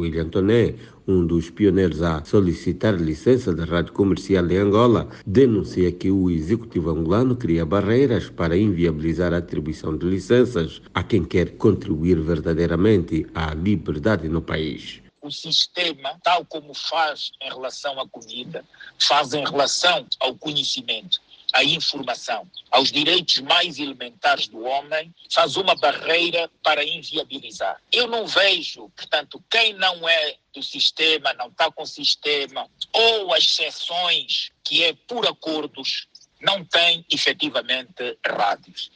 William Toné, um dos pioneiros a solicitar licença de rádio comercial em Angola, denuncia que o executivo angolano cria barreiras para inviabilizar a atribuição de licenças a quem quer contribuir verdadeiramente à liberdade no país. O sistema, tal como faz em relação à comida, faz em relação ao conhecimento à informação, aos direitos mais elementares do homem, faz uma barreira para inviabilizar. Eu não vejo, portanto, quem não é do sistema, não está com o sistema, ou as exceções, que é por acordos, não tem efetivamente rádios.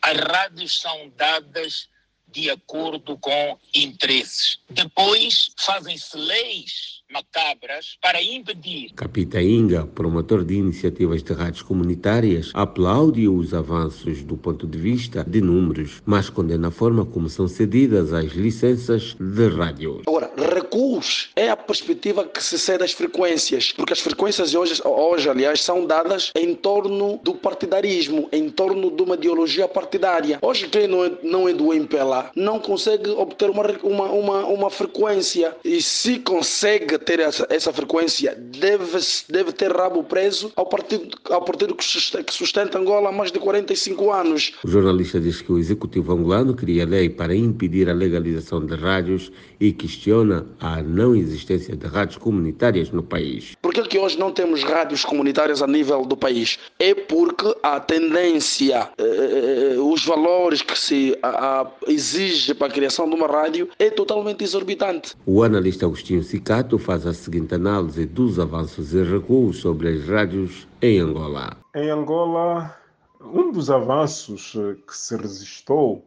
As rádios são dadas de acordo com interesses. Depois fazem-se leis macabras para impedir. Capita Inga, promotor de iniciativas de rádios comunitárias, aplaude os avanços do ponto de vista de números, mas condena a forma como são cedidas as licenças de rádio. Agora, recuos é a perspectiva que se cede às frequências, porque as frequências hoje, hoje, aliás, são dadas em torno do partidarismo, em torno de uma ideologia partidária. Hoje, quem não é, não é do MPLA não consegue obter uma, uma, uma, uma frequência e se consegue ter essa, essa frequência deve, deve ter rabo preso ao partido, ao partido que, sustenta, que sustenta Angola há mais de 45 anos. O jornalista diz que o executivo angolano cria lei para impedir a legalização de rádios e questiona a não existência de rádios comunitárias no país. Por que, que hoje não temos rádios comunitárias a nível do país? É porque a tendência, eh, eh os valores que se a, a, exige para a criação de uma rádio é totalmente exorbitante. O analista Agostinho Cicato faz a seguinte análise dos avanços e recuos sobre as rádios em Angola. Em Angola, um dos avanços eh, que se resistou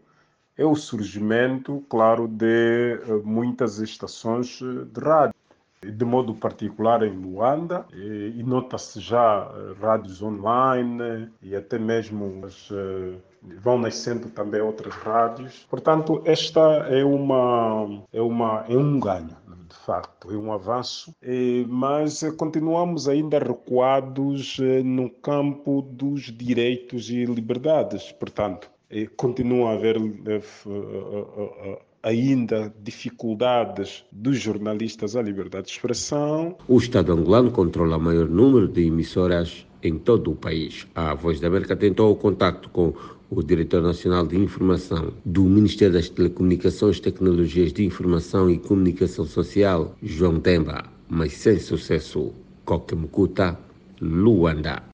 é o surgimento, claro, de eh, muitas estações eh, de rádio de modo particular em Luanda, e, nota-se já rádios online e até mesmo as, vão nascendo também outras rádios. Portanto, esta é uma é uma é um ganho de facto, é um avanço, mas continuamos ainda recuados eh, no campo dos direitos e liberdades. Portanto, continua a haver eh, eh, ainda dificuldades dos jornalistas à liberdade de expressão. O Estado angolano controla o maior número de emissoras em todo o país. A Voz da América tentou o contato com o diretor nacional de informação do Ministério das Telecomunicações, Tecnologias de Informação e Comunicação Social, João Temba, mas sem sucesso. Coquemucuta, Luanda.